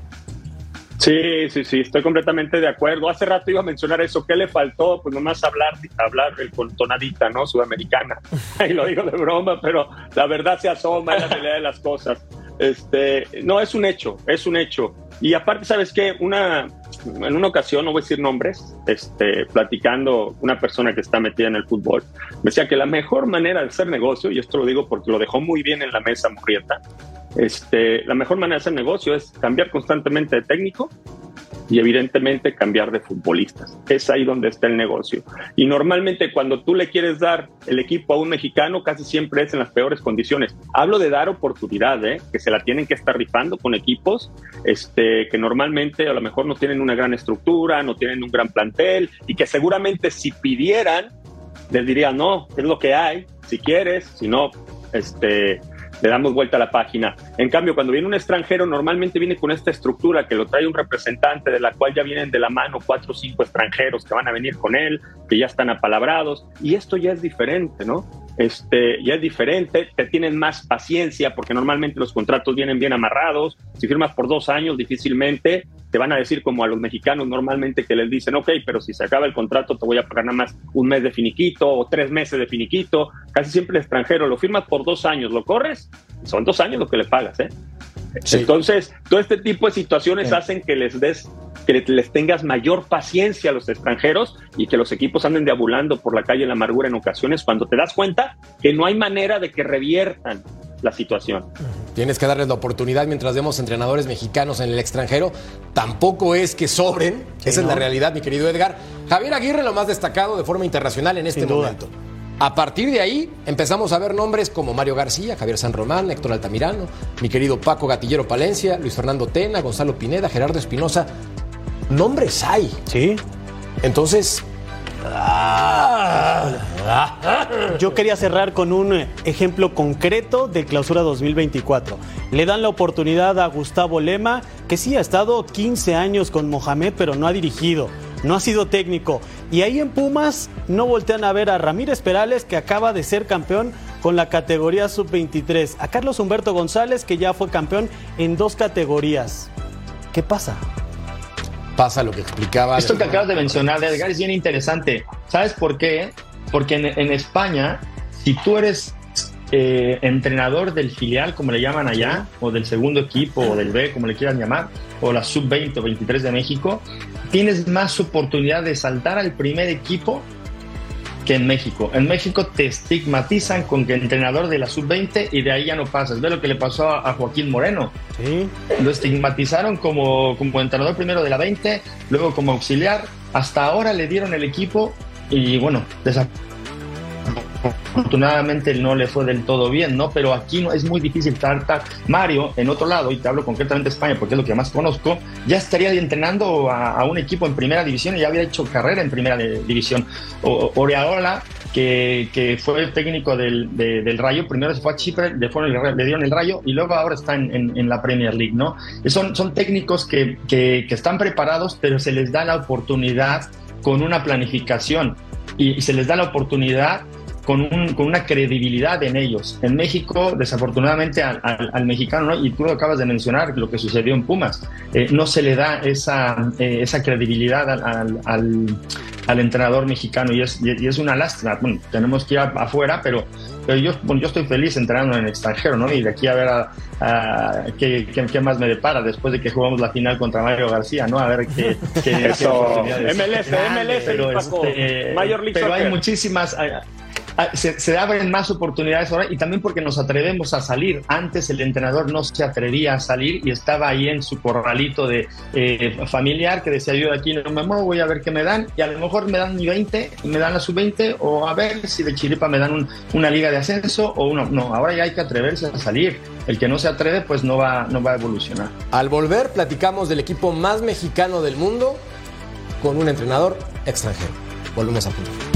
Sí, sí, sí, estoy completamente de acuerdo. Hace rato iba a mencionar eso. ¿Qué le faltó? Pues nomás hablar, hablar el tonadita, ¿no? Sudamericana. Y lo digo de broma, pero la verdad se asoma en la realidad de las cosas. Este, no, es un hecho, es un hecho. Y aparte, ¿sabes qué? Una, en una ocasión, no voy a decir nombres, este, platicando una persona que está metida en el fútbol, me decía que la mejor manera de hacer negocio, y esto lo digo porque lo dejó muy bien en la mesa Murrieta, este, la mejor manera de hacer negocio es cambiar constantemente de técnico y evidentemente cambiar de futbolistas. Es ahí donde está el negocio. Y normalmente cuando tú le quieres dar el equipo a un mexicano, casi siempre es en las peores condiciones. Hablo de dar oportunidad, ¿eh? que se la tienen que estar rifando con equipos este, que normalmente a lo mejor no tienen una gran estructura, no tienen un gran plantel y que seguramente si pidieran, les diría, no, es lo que hay, si quieres, si no, Este, le damos vuelta a la página. En cambio, cuando viene un extranjero, normalmente viene con esta estructura que lo trae un representante, de la cual ya vienen de la mano cuatro o cinco extranjeros que van a venir con él, que ya están apalabrados, y esto ya es diferente, ¿no? Este, ya es diferente, te tienen más paciencia porque normalmente los contratos vienen bien amarrados. Si firmas por dos años, difícilmente te van a decir como a los mexicanos normalmente que les dicen, ok, pero si se acaba el contrato te voy a pagar nada más un mes de finiquito o tres meses de finiquito. Casi siempre el extranjero lo firmas por dos años, lo corres, son dos años lo que le pagas, ¿eh? Entonces, todo este tipo de situaciones hacen que les des, que les tengas mayor paciencia a los extranjeros y que los equipos anden deambulando por la calle en la amargura en ocasiones cuando te das cuenta que no hay manera de que reviertan la situación. Tienes que darles la oportunidad mientras vemos entrenadores mexicanos en el extranjero. Tampoco es que sobren. Esa es la realidad, mi querido Edgar. Javier Aguirre, lo más destacado de forma internacional en este momento. A partir de ahí empezamos a ver nombres como Mario García, Javier San Román, Héctor Altamirano, mi querido Paco Gatillero Palencia, Luis Fernando Tena, Gonzalo Pineda, Gerardo Espinosa. Nombres hay. Sí. Entonces. Yo quería cerrar con un ejemplo concreto de clausura 2024. Le dan la oportunidad a Gustavo Lema, que sí ha estado 15 años con Mohamed, pero no ha dirigido no ha sido técnico. Y ahí en Pumas no voltean a ver a Ramírez Perales, que acaba de ser campeón con la categoría sub-23, a Carlos Humberto González, que ya fue campeón en dos categorías. ¿Qué pasa? Pasa lo que explicaba. Esto que acabas de mencionar, Edgar, es bien interesante. ¿Sabes por qué? Porque en, España, si tú eres eh, entrenador del filial, como le llaman allá, o del segundo equipo, o del B, como le quieran llamar, o la sub-20 o 23 de México, tienes más oportunidad de saltar al primer equipo que en México. En México te estigmatizan con que entrenador de la sub-20 y de ahí ya no pasas. Ve lo que le pasó a Joaquín Moreno. ¿Sí? Lo estigmatizaron como, como entrenador primero de la 20, luego como auxiliar. Hasta ahora le dieron el equipo y bueno, desapareció afortunadamente no le fue del todo bien, ¿no? Pero aquí no es muy difícil tratar. Mario, en otro lado, y te hablo concretamente de España porque es lo que más conozco, ya estaría entrenando a, un equipo en primera división y ya había hecho carrera en primera división. O, Oreaola, que, que, fue técnico del, del, Rayo, primero se fue a Chipre, le, le, dieron el Rayo y luego ahora está en, en, la Premier League, ¿no? Son, son técnicos que, que, que están preparados, pero se les da la oportunidad con una planificación y, se les da la oportunidad con, un, con, una credibilidad en ellos. En México, desafortunadamente, al, mexicano, y tú lo acabas de mencionar, lo que sucedió en Pumas, eh, no se le da esa, eh, esa credibilidad al, al, entrenador mexicano y es, y es una lástima. Bueno, tenemos que ir afuera, pero, pero yo, yo estoy feliz entrenando en el extranjero, ¿no? Y de aquí a ver a, qué, qué, más me depara después de que jugamos la final contra Mario García, ¿no? A ver qué... qué, Eso. MLS, MLS, pero, este, Major League pero hay muchísimas... Ah, se, abren más oportunidades ahora y también porque nos atrevemos a salir. Antes el entrenador no se atrevía a salir y estaba ahí en su corralito de eh, familiar que decía yo de aquí no me muevo, voy a ver qué me dan y a lo mejor me dan mi 20 y me dan la sub-20 o a ver si de Chiripa me dan una liga de ascenso o uno. No, ahora ya hay que atreverse a salir. El que no se atreve pues no va, no va a evolucionar. Al volver platicamos del equipo más mexicano del mundo con un entrenador extranjero. Volvemos a punto.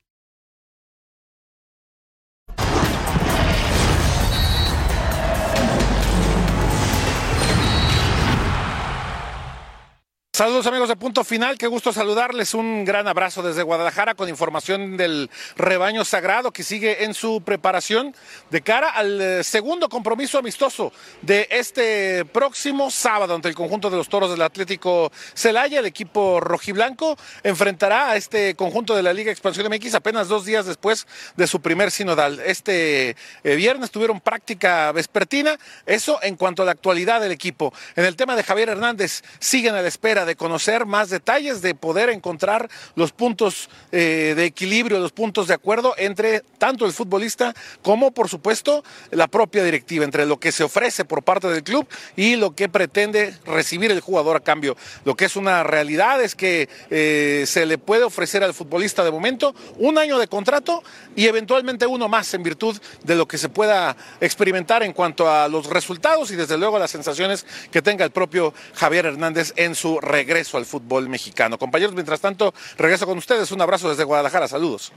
Saludos amigos de Punto Final, qué gusto saludarles. Un gran abrazo desde Guadalajara con información del rebaño sagrado que sigue en su preparación de cara al eh, segundo compromiso amistoso de este próximo sábado ante el conjunto de los toros del Atlético Celaya. El equipo rojiblanco enfrentará a este conjunto de la Liga Expansión MX apenas dos días después de su primer sinodal. Este eh, viernes tuvieron práctica vespertina, eso en cuanto a la actualidad del equipo. En el tema de Javier Hernández, siguen a la espera de conocer más detalles, de poder encontrar los puntos eh, de equilibrio, los puntos de acuerdo entre tanto el futbolista como, por supuesto, la propia directiva, entre lo que se ofrece por parte del club y lo que pretende recibir el jugador a cambio. Lo que es una realidad es que eh, se le puede ofrecer al futbolista de momento un año de contrato y eventualmente uno más en virtud de lo que se pueda experimentar en cuanto a los resultados y desde luego las sensaciones que tenga el propio Javier Hernández en su regreso al fútbol mexicano. Compañeros, mientras tanto, regreso con ustedes. Un abrazo desde Guadalajara. Saludos.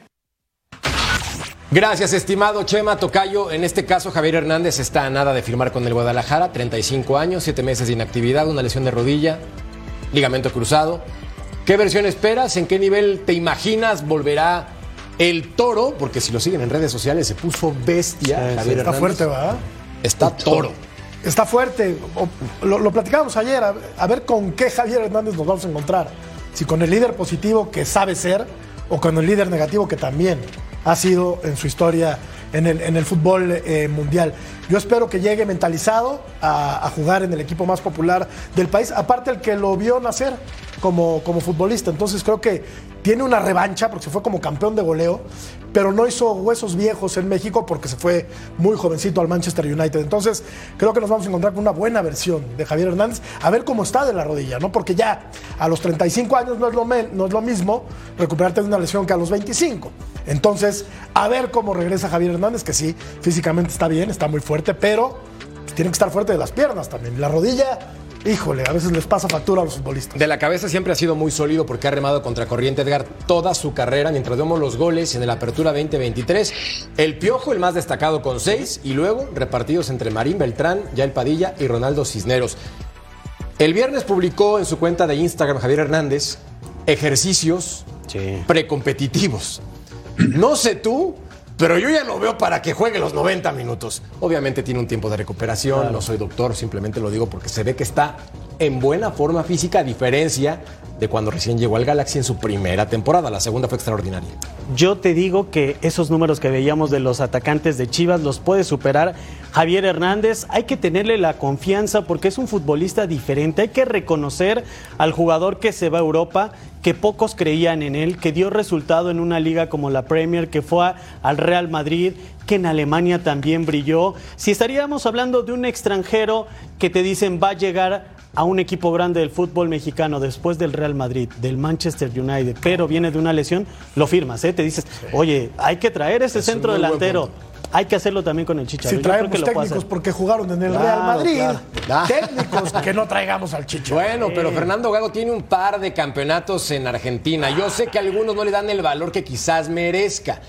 Gracias, estimado Chema Tocayo. En este caso, Javier Hernández está a nada de firmar con el Guadalajara, 35 años, 7 meses de inactividad, una lesión de rodilla, ligamento cruzado. ¿Qué versión esperas? ¿En qué nivel te imaginas volverá el toro? Porque si lo siguen en redes sociales, se puso bestia. Sí, Javier está Hernández. fuerte, ¿verdad? Está toro. Está fuerte. Lo, lo platicábamos ayer, a, ver con qué Javier Hernández nos vamos a encontrar. Si con el líder positivo que sabe ser o con el líder negativo que también ha sido en su historia en el, en el fútbol eh, mundial. Yo espero que llegue mentalizado a, jugar en el equipo más popular del país, aparte el que lo vio nacer como, como futbolista. Entonces creo que tiene una revancha porque se fue como campeón de goleo, pero no hizo huesos viejos en México porque se fue muy jovencito al Manchester United. Entonces creo que nos vamos a encontrar con una buena versión de Javier Hernández, a ver cómo está de la rodilla, ¿no? Porque ya a los 35 años no es lo, no es lo mismo recuperarte de una lesión que a los 25. Entonces, a ver cómo regresa Javier Hernández, que sí, físicamente está bien, está muy fuerte, pero pues, tiene que estar fuerte de las piernas también. La rodilla, híjole, a veces les pasa factura a los futbolistas. De la cabeza siempre ha sido muy sólido porque ha remado contra corriente Edgar toda su carrera. Mientras vemos los goles en el Apertura 2023, el Piojo el más destacado con seis y luego repartidos entre Marín Beltrán, Yael Padilla y Ronaldo Cisneros. El viernes publicó en su cuenta de Instagram Javier Hernández ejercicios precompetitivos. No sé tú, pero yo ya lo veo para que juegue los 90 minutos. Obviamente tiene un tiempo de recuperación, Claro. no soy doctor, simplemente lo digo porque se ve que está en buena forma física, a diferencia de cuando recién llegó al Galaxy en su primera temporada. La segunda fue extraordinaria. Yo te digo que esos números que veíamos de los atacantes de Chivas los puede superar Javier Hernández. Hay que tenerle la confianza porque es un futbolista diferente. Hay que reconocer al jugador que se va a Europa, que pocos creían en él, que dio resultado en una liga como la Premier, que fue al Real Madrid, que en Alemania también brilló. Si estaríamos hablando de un extranjero que te dicen va a llegar a un equipo grande del fútbol mexicano después del Real Madrid, del Manchester United, pero viene de una lesión, lo firmas, ¿eh? Te dices, oye, hay que traer ese Es centro delantero. Hay que hacerlo también con el Chicharito. Si Yo creo traemos que técnicos porque jugaron en el Claro, Real Madrid, claro. técnicos que no traigamos al Chicho. Bueno, pero Fernando Gago tiene un par de campeonatos en Argentina. Yo sé que algunos no le dan el valor que quizás merezca.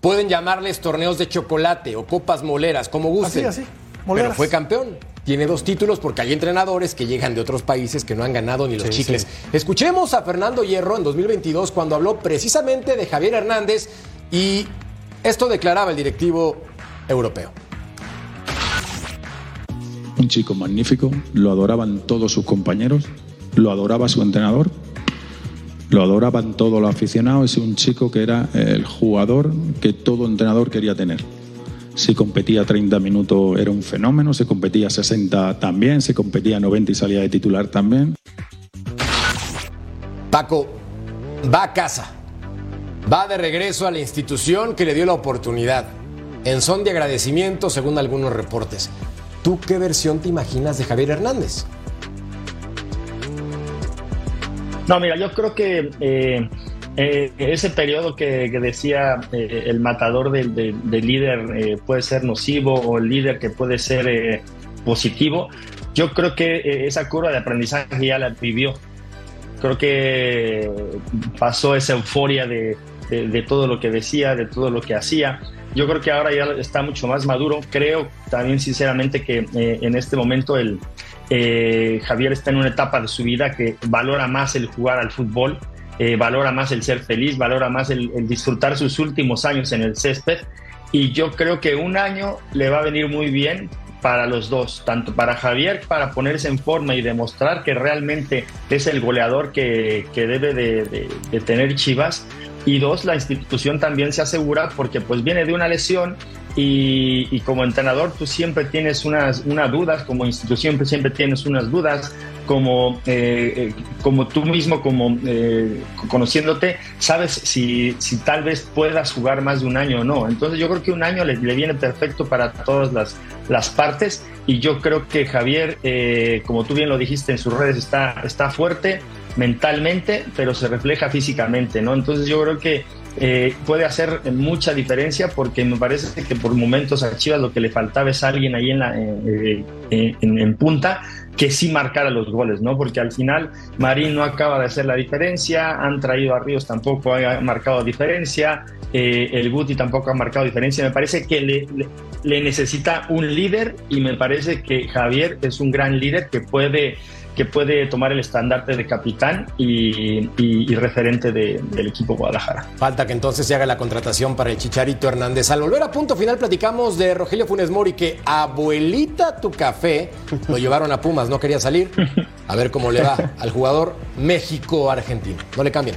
Pueden llamarles torneos de chocolate o copas moleras, como gusten. Así, así, Pero moleras. fue campeón. Tiene dos títulos porque hay entrenadores que llegan de otros países que no han ganado ni los Sí, chicles. sí. Escuchemos a Fernando Hierro en 2022 cuando habló precisamente de Javier Hernández y esto declaraba el directivo europeo. Un chico magnífico, lo adoraban todos sus compañeros, lo adoraba su entrenador, lo adoraban todos los aficionados. Es un chico que era el jugador que todo entrenador quería tener. Si competía 30 minutos era un fenómeno, se competía 60 también, se competía 90 y salía de titular también. Paco va a casa, va de regreso a la institución que le dio la oportunidad, en son de agradecimiento según algunos reportes. ¿Tú qué versión te imaginas de Javier Hernández? No, mira, yo creo que eh, eh, ese periodo que, que decía eh, el matador del, del- del líder eh, puede ser nocivo o el líder que puede ser eh, positivo, yo creo que eh, esa curva de aprendizaje ya la vivió. Creo que pasó esa euforia de, de- de todo lo que decía, de todo lo que hacía. Yo creo que ahora ya está mucho más maduro. Creo también sinceramente que eh, en este momento el, eh, Javier está en una etapa de su vida que valora más el jugar al fútbol, eh, valora más el ser feliz, valora más el, disfrutar sus últimos años en el césped. Y yo creo que un año le va a venir muy bien para los dos, tanto para Javier para ponerse en forma y demostrar que realmente es el goleador que, que debe de, de, de, tener Chivas. Y dos, la institución también se asegura porque pues viene de una lesión y, y como entrenador tú siempre tienes unas, unas dudas, como institución siempre tienes unas dudas, como, eh, como tú mismo, como eh, conociéndote, sabes si, si, tal vez puedas jugar más de un año o no. Entonces yo creo que un año le, le viene perfecto para todas las, las, partes y yo creo que Javier, eh, como tú bien lo dijiste en sus redes, está, está fuerte mentalmente, pero se refleja físicamente, ¿no? Entonces yo creo que eh, puede hacer mucha diferencia porque me parece que por momentos a Chivas lo que le faltaba es alguien ahí en, la, eh, en, en, punta que sí marcara los goles, ¿no? Porque al final Marín no acaba de hacer la diferencia, han traído a Ríos tampoco ha marcado diferencia, eh, el Guti tampoco ha marcado diferencia. Me parece que le, le necesita un líder y me parece que Javier es un gran líder que puede que puede tomar el estandarte de capitán y, referente de, del equipo Guadalajara. Falta que entonces se haga la contratación para el Chicharito Hernández. Al volver a punto final platicamos de Rogelio Funes Mori, que abuelita tu café lo llevaron a Pumas, no quería salir. A ver cómo le va al jugador México-Argentino. No le cambien.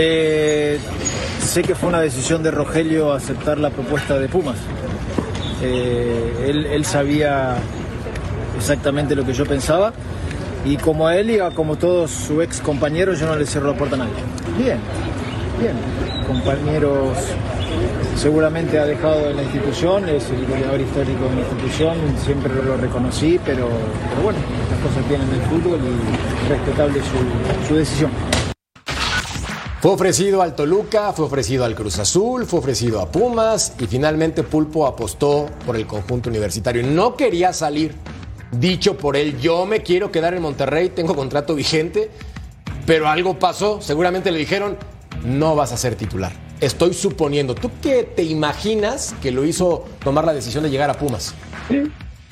Eh, sé que fue una decisión de Rogelio aceptar la propuesta de Pumas. Eh, él, él, sabía exactamente lo que yo pensaba y como a él y a como todos sus ex compañeros yo no le cierro la puerta a nadie. Bien, bien. Compañeros seguramente ha dejado en la institución, es el goleador histórico de la institución, siempre lo reconocí, pero, pero bueno, las cosas tienen el fútbol y respetable su, su decisión. Fue ofrecido al Toluca, fue ofrecido al Cruz Azul, fue ofrecido a Pumas y finalmente Pulpo apostó por el conjunto universitario. No quería salir, dicho por él, yo me quiero quedar en Monterrey, tengo contrato vigente, pero algo pasó, seguramente le dijeron, no vas a ser titular. Estoy suponiendo, ¿tú qué te imaginas que lo hizo tomar la decisión de llegar a Pumas? Sí.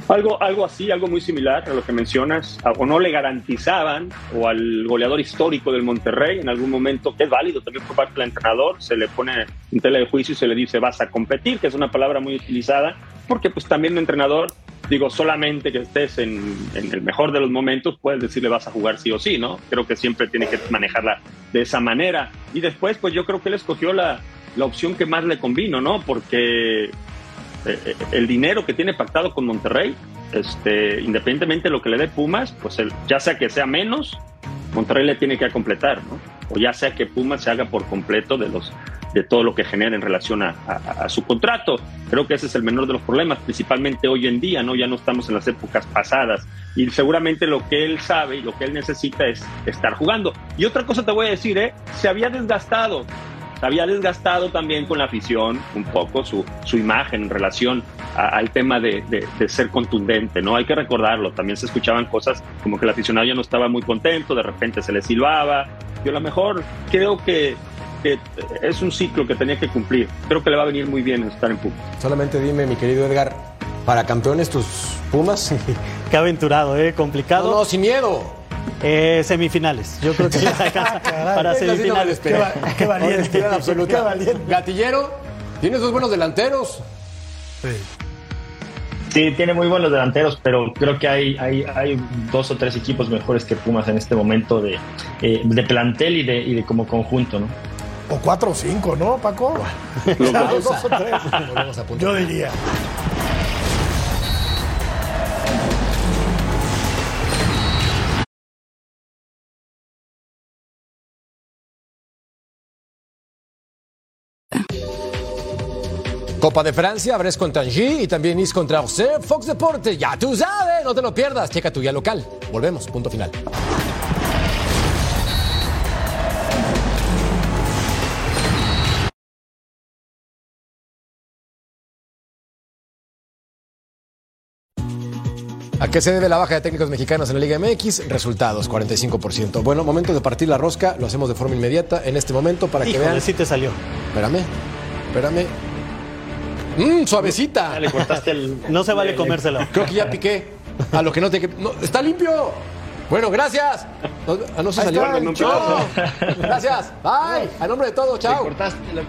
Algo, algo así, algo muy similar a lo que mencionas, o no le garantizaban, o al goleador histórico del Monterrey en algún momento, que es válido también por parte del entrenador, se le pone en tela de juicio y se le dice vas a competir, que es una palabra muy utilizada, porque pues también el entrenador, digo, solamente que estés en, en el mejor de los momentos, puedes decirle vas a jugar sí o sí, ¿no? Creo que siempre tiene que manejarla de esa manera. Y después, pues yo creo que él escogió la, la opción que más le convino, ¿no? Porque el dinero que tiene pactado con Monterrey, este, independientemente de lo que le dé Pumas, pues el, ya sea que sea menos, Monterrey le tiene que completar, ¿no? O ya sea que Pumas se haga por completo de los de todo lo que genera en relación a, a, a, su contrato. Creo que ese es el menor de los problemas, principalmente hoy en día, ¿no? Ya no estamos en las épocas pasadas. Y seguramente lo que él sabe y lo que él necesita es estar jugando. Y otra cosa te voy a decir, ¿eh? Se había desgastado había desgastado también con la afición un poco su, su imagen en relación a, al tema de, de, de, ser contundente, ¿no? Hay que recordarlo, también se escuchaban cosas como que el aficionado ya no estaba muy contento, de repente se le silbaba, yo a lo mejor creo que, que es un ciclo que tenía que cumplir, creo que le va a venir muy bien estar en Pumas. Solamente dime, mi querido Edgar, para campeones tus Pumas. Qué aventurado, ¿eh? Complicado. No, no, sin miedo. Eh, semifinales. Yo creo que les alcanza para semifinales. Qué, qué valiente. Qué valiente. Gatillero, tienes dos buenos delanteros. Sí. Sí, tiene muy buenos delanteros, pero creo que hay, hay, hay dos o tres equipos mejores que Pumas en este momento de, eh, de plantel y de, y de como conjunto, ¿no? O cuatro o cinco, ¿no, Paco? Dos. dos o tres. Yo diría. Copa de Francia, Brest contra Angie y también Nice contra Auxerre. Fox Deportes, ya tú sabes, no te lo pierdas. Checa tu guía local. Volvemos, punto final. ¿A qué se debe la baja de técnicos mexicanos en la Liga MX? Resultados, 45%. Bueno, momento de partir la rosca, lo hacemos de forma inmediata en este momento para que vean. sí te salió. Espérame, espérame. Mmm, suavecita. Le cortaste el. No se vale le- comérselo. Creo que ya piqué. A lo que no te. no, ¡Está limpio! Bueno, gracias. No, ah, no se Ahí salió. está, el. Gracias. Bye. A nombre de todos, Le chao. cortaste, le-